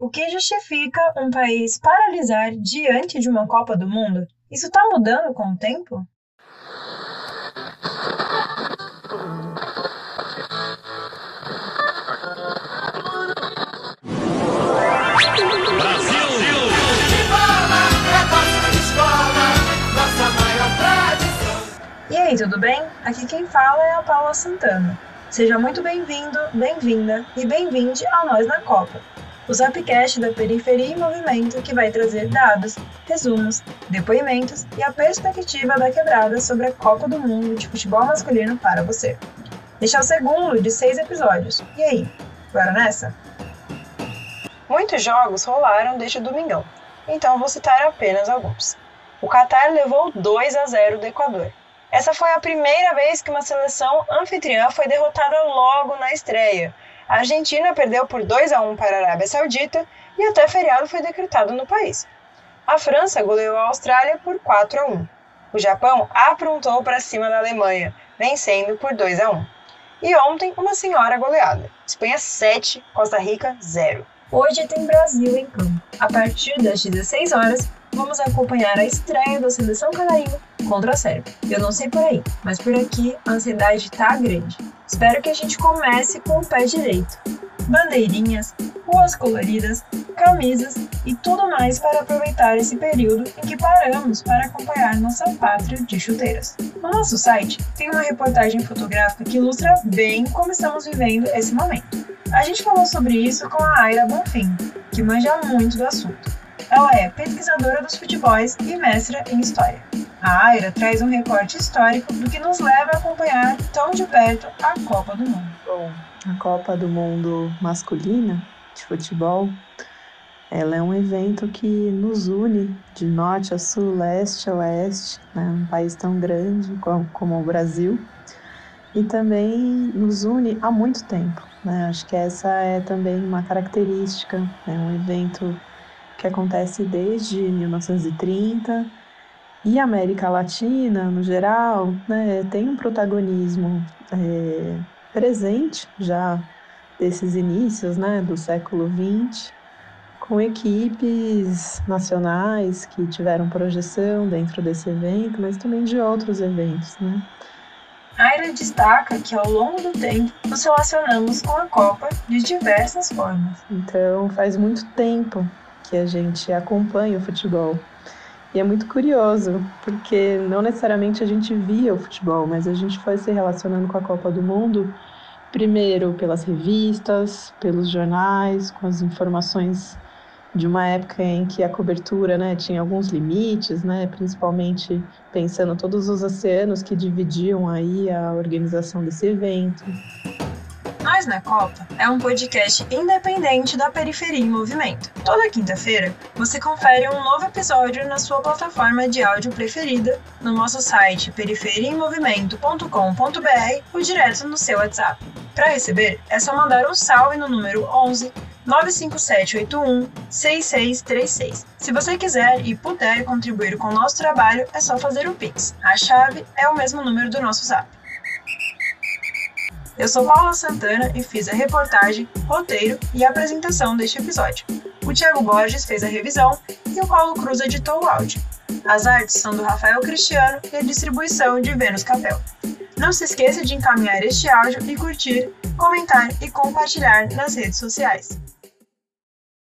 O que justifica um país paralisar diante de uma Copa do Mundo? Isso está mudando com o tempo? E aí, tudo bem? Aqui quem fala é a Paula Santana. Seja muito bem-vindo, bem-vinda e bem-vinde ao Nós na Copa, o Zapcast da Periferia em Movimento que vai trazer dados, resumos, depoimentos e a perspectiva da quebrada sobre a Copa do Mundo de futebol masculino para você. Este é o segundo de seis episódios. E aí, bora nessa? Muitos jogos rolaram desde domingão, então vou citar apenas alguns. O Qatar levou 2 a 0 do Equador, essa foi a primeira vez que uma seleção anfitriã foi derrotada logo na estreia. A Argentina perdeu por 2 a 1 para a Arábia Saudita e até feriado foi decretado no país. A França goleou a Austrália por 4 a 1. O Japão aprontou para cima da Alemanha, vencendo por 2 a 1. E ontem, uma senhora goleada. Espanha 7, Costa Rica 0. Hoje tem Brasil em campo. A partir das 16 horas, vamos acompanhar a estreia da seleção canarinho contra a Sérvia. Eu não sei por aí, mas por aqui a ansiedade tá grande. Espero que a gente comece com o pé direito. Bandeirinhas, ruas coloridas, camisas e tudo mais para aproveitar esse período em que paramos para acompanhar nossa pátria de chuteiras. No nosso site tem uma reportagem fotográfica que ilustra bem como estamos vivendo esse momento. A gente falou sobre isso com a Aira Bonfim, que manja muito do assunto. Ela é pesquisadora dos futebols e mestra em História. A Aira traz um recorte histórico do que nos leva a acompanhar tão de perto a Copa do Mundo. Bom, a Copa do Mundo masculina de futebol, ela é um evento que nos une de norte a sul, leste a oeste, né? um país tão grande como o Brasil, e também nos une há muito tempo. Né? Acho que essa é também uma característica, é né? um evento que acontece desde 1930 e a América Latina, no geral, né, tem um protagonismo é, presente já desses inícios né, do século XX, com equipes nacionais que tiveram projeção dentro desse evento, mas também de outros eventos. Né? Aira destaca que ao longo do tempo nos relacionamos com a Copa de diversas formas. Então, faz muito tempo que a gente acompanha o futebol. E é muito curioso, porque não necessariamente a gente via o futebol, mas a gente foi se relacionando com a Copa do Mundo, primeiro pelas revistas, pelos jornais, com as informações de uma época em que a cobertura né, tinha alguns limites, né, principalmente pensando todos os oceanos que dividiam aí a organização desse evento. Nós na Copa é um podcast independente da Periferia em Movimento. Toda quinta-feira você confere um novo episódio na sua plataforma de áudio preferida, no nosso site periferiaemmovimento.com.br ou direto no seu WhatsApp. Para receber, é só mandar um salve no número 11 95781 6636. Se você quiser e puder contribuir com o nosso trabalho, é só fazer o Pix. A chave é o mesmo número do nosso Zap. Eu sou Paula Santana e fiz a reportagem, roteiro e apresentação deste episódio. O Thiago Borges fez a revisão e o Paulo Cruz editou o áudio. As artes são do Rafael Cristiano e a distribuição de Vênus Capel. Não se esqueça de encaminhar este áudio e curtir, comentar e compartilhar nas redes sociais.